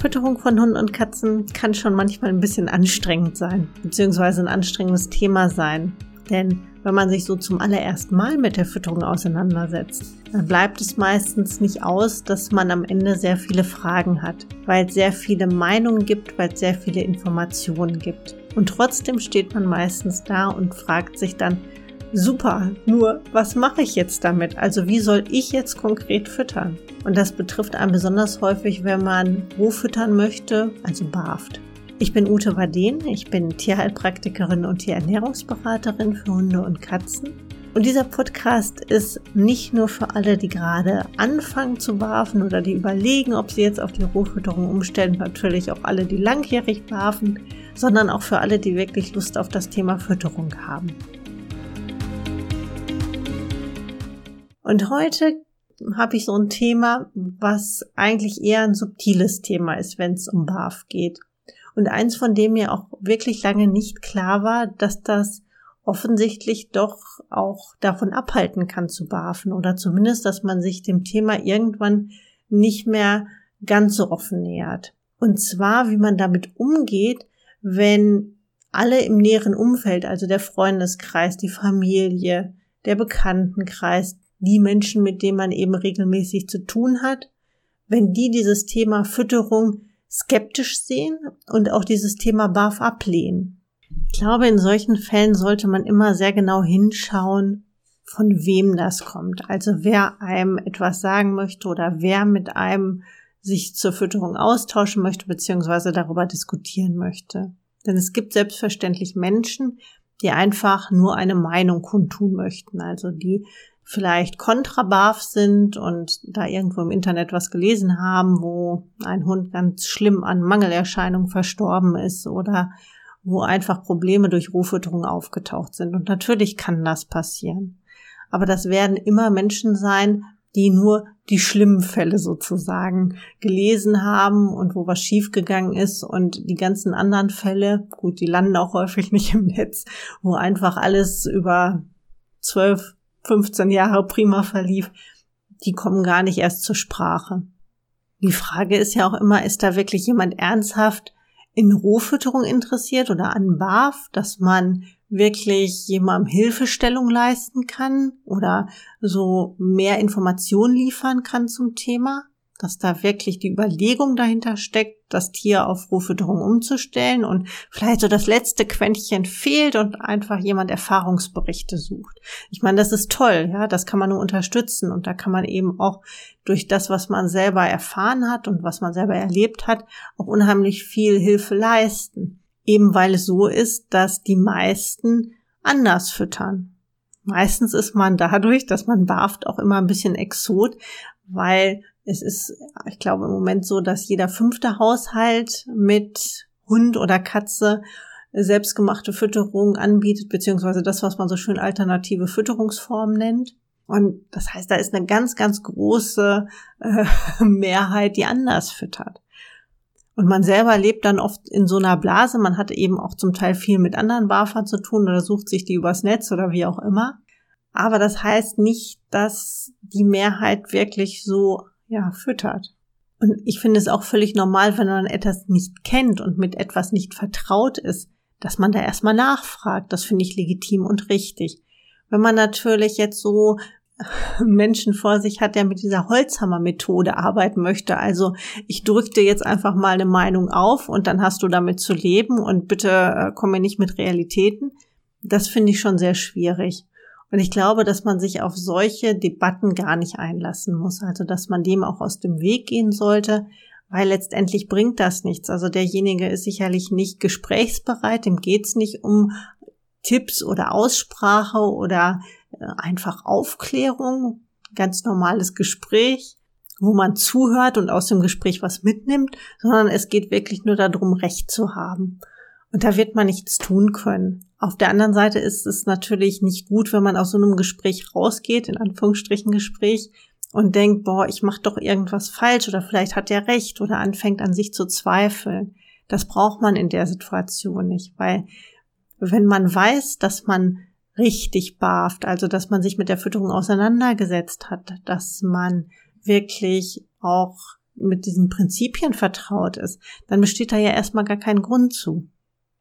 Fütterung von Hunden und Katzen kann schon manchmal ein bisschen anstrengend sein, beziehungsweise ein anstrengendes Thema sein. Denn wenn man sich so zum allerersten Mal mit der Fütterung auseinandersetzt, dann bleibt es meistens nicht aus, dass man am Ende sehr viele Fragen hat, weil es sehr viele Meinungen gibt, weil es sehr viele Informationen gibt. Und trotzdem steht man meistens da und fragt sich dann, super, nur was mache ich jetzt damit? Also wie soll ich jetzt konkret füttern? Und das betrifft einen besonders häufig, wenn man roh füttern möchte, also barft. Ich bin Ute Waden, ich bin Tierheilpraktikerin und Tierernährungsberaterin für Hunde und Katzen. Und dieser Podcast ist nicht nur für alle, die gerade anfangen zu barfen oder die überlegen, ob sie jetzt auf die Rohfütterung umstellen, natürlich auch alle, die langjährig barfen, sondern auch für alle, die wirklich Lust auf das Thema Fütterung haben. Und heute habe ich so ein Thema, was eigentlich eher ein subtiles Thema ist, wenn es um BAF geht. Und eins, von dem mir auch wirklich lange nicht klar war, dass das offensichtlich doch auch davon abhalten kann zu barfen oder zumindest, dass man sich dem Thema irgendwann nicht mehr ganz so offen nähert. Und zwar, wie man damit umgeht, wenn alle im näheren Umfeld, also der Freundeskreis, die Familie, der Bekanntenkreis, die Menschen, mit denen man eben regelmäßig zu tun hat, wenn die dieses Thema Fütterung skeptisch sehen und auch dieses Thema BAF ablehnen. Ich glaube, in solchen Fällen sollte man immer sehr genau hinschauen, von wem das kommt. Also wer einem etwas sagen möchte oder wer mit einem sich zur Fütterung austauschen möchte, beziehungsweise darüber diskutieren möchte. Denn es gibt selbstverständlich Menschen, die einfach nur eine Meinung kundtun möchten, also die vielleicht kontrabarf sind und da irgendwo im Internet was gelesen haben, wo ein Hund ganz schlimm an Mangelerscheinungen verstorben ist oder wo einfach Probleme durch Rohfütterung aufgetaucht sind. Und natürlich kann das passieren. Aber das werden immer Menschen sein, die nur die schlimmen Fälle sozusagen gelesen haben und wo was schiefgegangen ist und die ganzen anderen Fälle, gut, die landen auch häufig nicht im Netz, wo einfach alles über zwölf 15 Jahre prima verlief, die kommen gar nicht erst zur Sprache. Die Frage ist ja auch immer, ist da wirklich jemand ernsthaft in Rohfütterung interessiert oder an BAF, dass man wirklich jemandem Hilfestellung leisten kann oder so mehr Informationen liefern kann zum Thema? Dass da wirklich die Überlegung dahinter steckt, das Tier auf Rohfütterung umzustellen und vielleicht so das letzte Quäntchen fehlt und einfach jemand Erfahrungsberichte sucht. Ich meine, das ist toll, ja, das kann man nur unterstützen und da kann man eben auch durch das, was man selber erfahren hat und was man selber erlebt hat, auch unheimlich viel Hilfe leisten. Eben weil es so ist, dass die meisten anders füttern. Meistens ist man dadurch, dass man barft, auch immer ein bisschen Exot, weil es ist, ich glaube, im Moment so, dass jeder fünfte Haushalt mit Hund oder Katze selbstgemachte Fütterung anbietet, beziehungsweise das, was man so schön alternative Fütterungsformen nennt. Und das heißt, da ist eine ganz, ganz große äh, Mehrheit, die anders füttert. Und man selber lebt dann oft in so einer Blase. Man hat eben auch zum Teil viel mit anderen BAFA zu tun oder sucht sich die übers Netz oder wie auch immer. Aber das heißt nicht, dass die Mehrheit wirklich so ja, füttert. Und ich finde es auch völlig normal, wenn man etwas nicht kennt und mit etwas nicht vertraut ist, dass man da erstmal nachfragt. Das finde ich legitim und richtig. Wenn man natürlich jetzt so Menschen vor sich hat, der mit dieser Holzhammer-Methode arbeiten möchte. Also ich drücke dir jetzt einfach mal eine Meinung auf und dann hast du damit zu leben und bitte äh, komme nicht mit Realitäten. Das finde ich schon sehr schwierig. Und ich glaube, dass man sich auf solche Debatten gar nicht einlassen muss. Also, dass man dem auch aus dem Weg gehen sollte, weil letztendlich bringt das nichts. Also derjenige ist sicherlich nicht gesprächsbereit, dem geht's nicht um Tipps oder Aussprache oder äh, einfach Aufklärung, ganz normales Gespräch, wo man zuhört und aus dem Gespräch was mitnimmt, sondern es geht wirklich nur darum, Recht zu haben. Und da wird man nichts tun können. Auf der anderen Seite ist es natürlich nicht gut, wenn man aus so einem Gespräch rausgeht, in Anführungsstrichen Gespräch, und denkt, boah, ich mache doch irgendwas falsch oder vielleicht hat er recht oder anfängt an sich zu zweifeln. Das braucht man in der Situation nicht, weil wenn man weiß, dass man richtig barft, also dass man sich mit der Fütterung auseinandergesetzt hat, dass man wirklich auch mit diesen Prinzipien vertraut ist, dann besteht da ja erstmal gar kein Grund zu.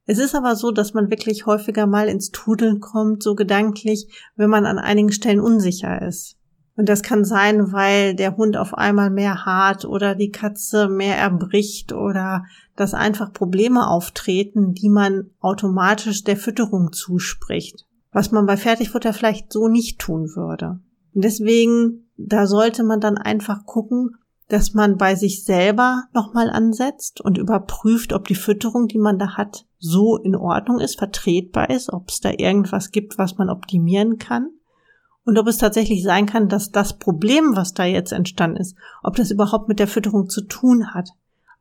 Es ist aber so, dass man wirklich häufiger mal ins Tudeln kommt, so gedanklich, wenn man an einigen Stellen unsicher ist. Und das kann sein, weil der Hund auf einmal mehr hart oder die Katze mehr erbricht oder dass einfach Probleme auftreten, die man automatisch der Fütterung zuspricht. Was man bei Fertigfutter vielleicht so nicht tun würde. Und deswegen, da sollte man dann einfach gucken, dass man bei sich selber nochmal ansetzt und überprüft, ob die Fütterung, die man da hat, so in Ordnung ist, vertretbar ist, ob es da irgendwas gibt, was man optimieren kann und ob es tatsächlich sein kann, dass das Problem, was da jetzt entstanden ist, ob das überhaupt mit der Fütterung zu tun hat.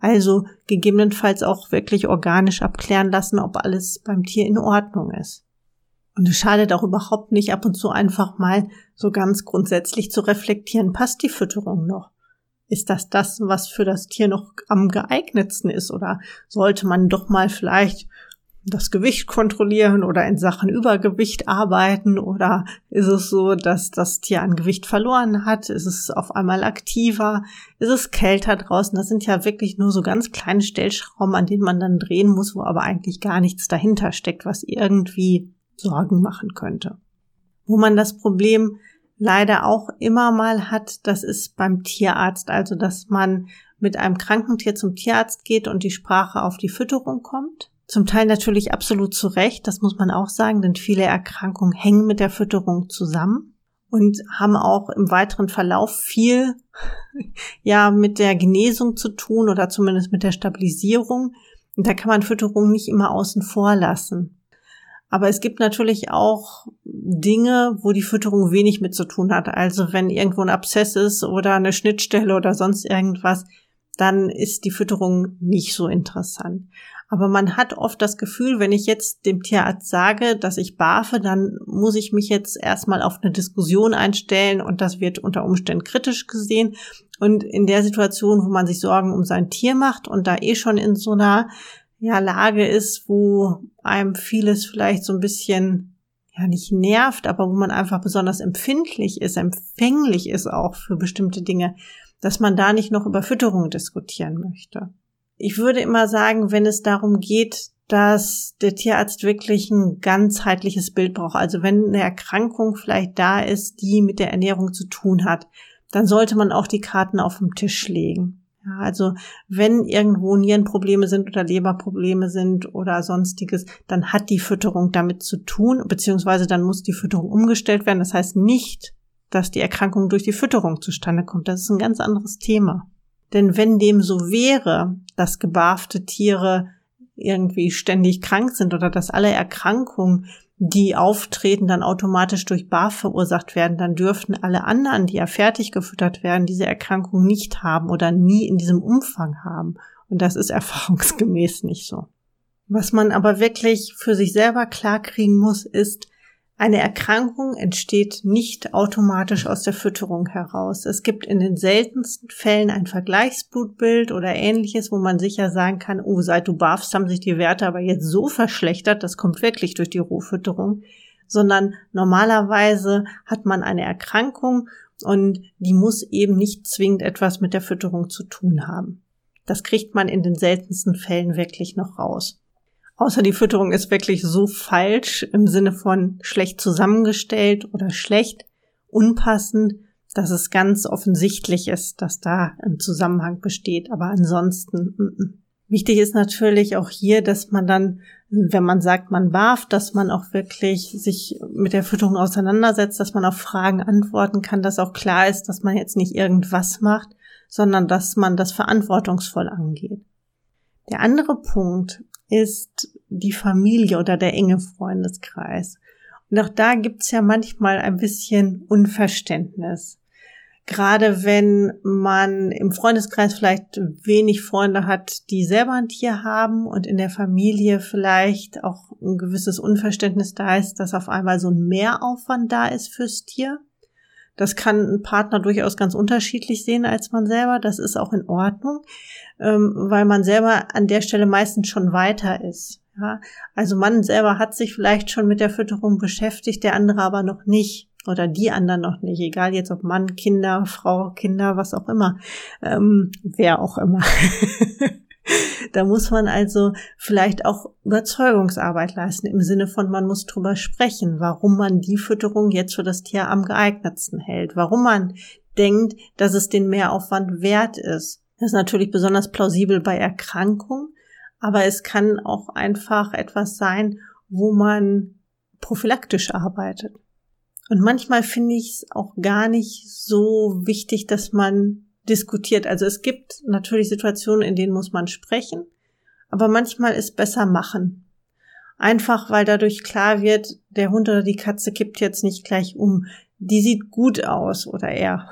Also gegebenenfalls auch wirklich organisch abklären lassen, ob alles beim Tier in Ordnung ist. Und es schadet auch überhaupt nicht, ab und zu einfach mal so ganz grundsätzlich zu reflektieren, passt die Fütterung noch? Ist das das, was für das Tier noch am geeignetsten ist? Oder sollte man doch mal vielleicht das Gewicht kontrollieren oder in Sachen Übergewicht arbeiten oder ist es so, dass das Tier an Gewicht verloren hat? Ist es auf einmal aktiver? Ist es kälter draußen? Das sind ja wirklich nur so ganz kleine Stellschrauben, an denen man dann drehen muss, wo aber eigentlich gar nichts dahinter steckt, was irgendwie Sorgen machen könnte. Wo man das Problem leider auch immer mal hat, das ist beim Tierarzt, also dass man mit einem kranken Tier zum Tierarzt geht und die Sprache auf die Fütterung kommt zum Teil natürlich absolut zu Recht, das muss man auch sagen, denn viele Erkrankungen hängen mit der Fütterung zusammen und haben auch im weiteren Verlauf viel ja mit der Genesung zu tun oder zumindest mit der Stabilisierung. Und da kann man Fütterung nicht immer außen vor lassen. Aber es gibt natürlich auch Dinge, wo die Fütterung wenig mit zu tun hat. Also wenn irgendwo ein Abszess ist oder eine Schnittstelle oder sonst irgendwas, dann ist die Fütterung nicht so interessant. Aber man hat oft das Gefühl, wenn ich jetzt dem Tierarzt sage, dass ich barfe, dann muss ich mich jetzt erstmal auf eine Diskussion einstellen und das wird unter Umständen kritisch gesehen. Und in der Situation, wo man sich Sorgen um sein Tier macht und da eh schon in so einer ja, Lage ist, wo einem vieles vielleicht so ein bisschen ja nicht nervt, aber wo man einfach besonders empfindlich ist, empfänglich ist auch für bestimmte Dinge, dass man da nicht noch über Fütterung diskutieren möchte. Ich würde immer sagen, wenn es darum geht, dass der Tierarzt wirklich ein ganzheitliches Bild braucht, also wenn eine Erkrankung vielleicht da ist, die mit der Ernährung zu tun hat, dann sollte man auch die Karten auf den Tisch legen. Ja, also wenn irgendwo Nierenprobleme sind oder Leberprobleme sind oder sonstiges, dann hat die Fütterung damit zu tun, beziehungsweise dann muss die Fütterung umgestellt werden. Das heißt nicht, dass die Erkrankung durch die Fütterung zustande kommt. Das ist ein ganz anderes Thema. Denn wenn dem so wäre, dass gebarfte Tiere irgendwie ständig krank sind oder dass alle Erkrankungen, die auftreten, dann automatisch durch Barf verursacht werden, dann dürften alle anderen, die ja fertig gefüttert werden, diese Erkrankung nicht haben oder nie in diesem Umfang haben. Und das ist erfahrungsgemäß nicht so. Was man aber wirklich für sich selber klarkriegen muss, ist, eine Erkrankung entsteht nicht automatisch aus der Fütterung heraus. Es gibt in den seltensten Fällen ein Vergleichsblutbild oder ähnliches, wo man sicher sagen kann, oh, seit du barfst, haben sich die Werte aber jetzt so verschlechtert, das kommt wirklich durch die Rohfütterung, sondern normalerweise hat man eine Erkrankung und die muss eben nicht zwingend etwas mit der Fütterung zu tun haben. Das kriegt man in den seltensten Fällen wirklich noch raus. Außer die Fütterung ist wirklich so falsch im Sinne von schlecht zusammengestellt oder schlecht, unpassend, dass es ganz offensichtlich ist, dass da ein Zusammenhang besteht. Aber ansonsten, m -m. wichtig ist natürlich auch hier, dass man dann, wenn man sagt, man barft, dass man auch wirklich sich mit der Fütterung auseinandersetzt, dass man auf Fragen antworten kann, dass auch klar ist, dass man jetzt nicht irgendwas macht, sondern dass man das verantwortungsvoll angeht. Der andere Punkt ist die Familie oder der enge Freundeskreis. Und auch da gibt's ja manchmal ein bisschen Unverständnis. Gerade wenn man im Freundeskreis vielleicht wenig Freunde hat, die selber ein Tier haben und in der Familie vielleicht auch ein gewisses Unverständnis da ist, dass auf einmal so ein Mehraufwand da ist fürs Tier. Das kann ein Partner durchaus ganz unterschiedlich sehen als man selber. Das ist auch in Ordnung, ähm, weil man selber an der Stelle meistens schon weiter ist. Ja, also man selber hat sich vielleicht schon mit der Fütterung beschäftigt, der andere aber noch nicht oder die anderen noch nicht, egal jetzt ob Mann, Kinder, Frau, Kinder, was auch immer, ähm, wer auch immer. da muss man also vielleicht auch Überzeugungsarbeit leisten im Sinne von, man muss drüber sprechen, warum man die Fütterung jetzt für das Tier am geeignetsten hält, warum man denkt, dass es den Mehraufwand wert ist. Das ist natürlich besonders plausibel bei Erkrankungen, aber es kann auch einfach etwas sein, wo man prophylaktisch arbeitet. Und manchmal finde ich es auch gar nicht so wichtig, dass man diskutiert. Also es gibt natürlich Situationen, in denen muss man sprechen, aber manchmal ist besser machen. Einfach weil dadurch klar wird, der Hund oder die Katze kippt jetzt nicht gleich um. Die sieht gut aus oder er.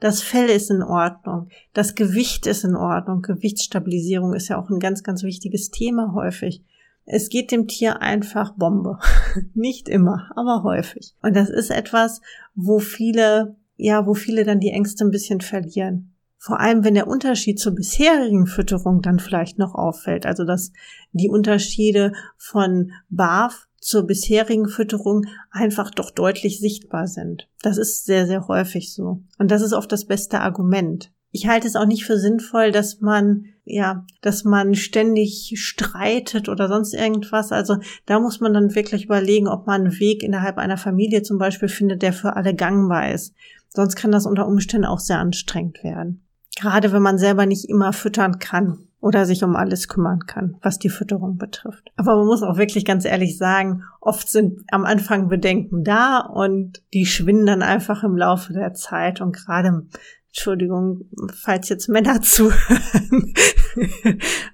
Das Fell ist in Ordnung. Das Gewicht ist in Ordnung. Gewichtsstabilisierung ist ja auch ein ganz, ganz wichtiges Thema häufig. Es geht dem Tier einfach Bombe. Nicht immer, aber häufig. Und das ist etwas, wo viele, ja, wo viele dann die Ängste ein bisschen verlieren. Vor allem, wenn der Unterschied zur bisherigen Fütterung dann vielleicht noch auffällt. Also, dass die Unterschiede von BAF zur bisherigen Fütterung einfach doch deutlich sichtbar sind. Das ist sehr, sehr häufig so. Und das ist oft das beste Argument. Ich halte es auch nicht für sinnvoll, dass man, ja, dass man ständig streitet oder sonst irgendwas. Also da muss man dann wirklich überlegen, ob man einen Weg innerhalb einer Familie zum Beispiel findet, der für alle gangbar ist. Sonst kann das unter Umständen auch sehr anstrengend werden. Gerade wenn man selber nicht immer füttern kann oder sich um alles kümmern kann, was die Fütterung betrifft. Aber man muss auch wirklich ganz ehrlich sagen, oft sind am Anfang Bedenken da und die schwinden dann einfach im Laufe der Zeit und gerade Entschuldigung, falls jetzt Männer zuhören.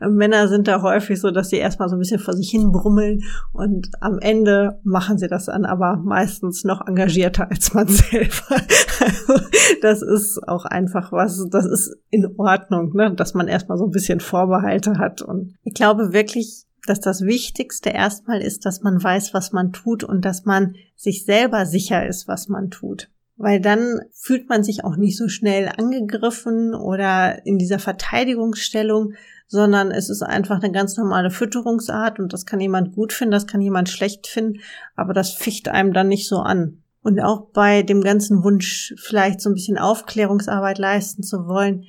Männer sind da häufig so, dass sie erstmal so ein bisschen vor sich hin brummeln und am Ende machen sie das dann aber meistens noch engagierter als man selber. Also, das ist auch einfach was, das ist in Ordnung, ne? dass man erstmal so ein bisschen Vorbehalte hat. Und ich glaube wirklich, dass das Wichtigste erstmal ist, dass man weiß, was man tut und dass man sich selber sicher ist, was man tut weil dann fühlt man sich auch nicht so schnell angegriffen oder in dieser Verteidigungsstellung, sondern es ist einfach eine ganz normale Fütterungsart und das kann jemand gut finden, das kann jemand schlecht finden, aber das ficht einem dann nicht so an. Und auch bei dem ganzen Wunsch, vielleicht so ein bisschen Aufklärungsarbeit leisten zu wollen,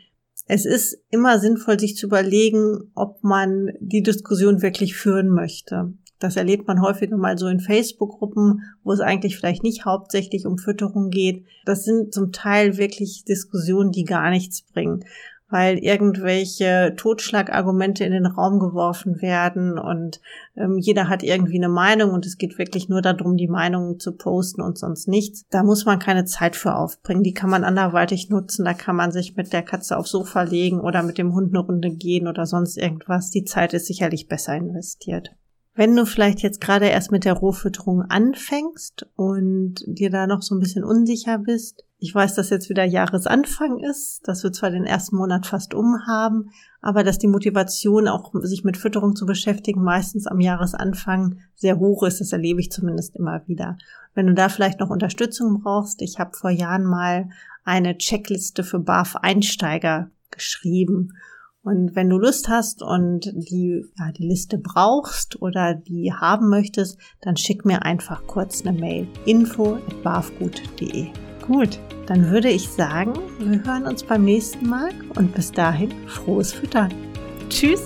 es ist immer sinnvoll, sich zu überlegen, ob man die Diskussion wirklich führen möchte. Das erlebt man häufiger mal so in Facebook-Gruppen, wo es eigentlich vielleicht nicht hauptsächlich um Fütterung geht. Das sind zum Teil wirklich Diskussionen, die gar nichts bringen, weil irgendwelche Totschlagargumente in den Raum geworfen werden und ähm, jeder hat irgendwie eine Meinung und es geht wirklich nur darum, die Meinungen zu posten und sonst nichts. Da muss man keine Zeit für aufbringen. Die kann man anderweitig nutzen. Da kann man sich mit der Katze aufs Sofa legen oder mit dem Hund eine Runde gehen oder sonst irgendwas. Die Zeit ist sicherlich besser investiert. Wenn du vielleicht jetzt gerade erst mit der Rohfütterung anfängst und dir da noch so ein bisschen unsicher bist, ich weiß, dass jetzt wieder Jahresanfang ist, dass wir zwar den ersten Monat fast um haben, aber dass die Motivation auch sich mit Fütterung zu beschäftigen meistens am Jahresanfang sehr hoch ist, das erlebe ich zumindest immer wieder. Wenn du da vielleicht noch Unterstützung brauchst, ich habe vor Jahren mal eine Checkliste für BAF-Einsteiger geschrieben und wenn du Lust hast und die, ja, die Liste brauchst oder die haben möchtest, dann schick mir einfach kurz eine Mail. info info.barfgut.de Gut, dann würde ich sagen, wir hören uns beim nächsten Mal und bis dahin frohes Füttern. Tschüss!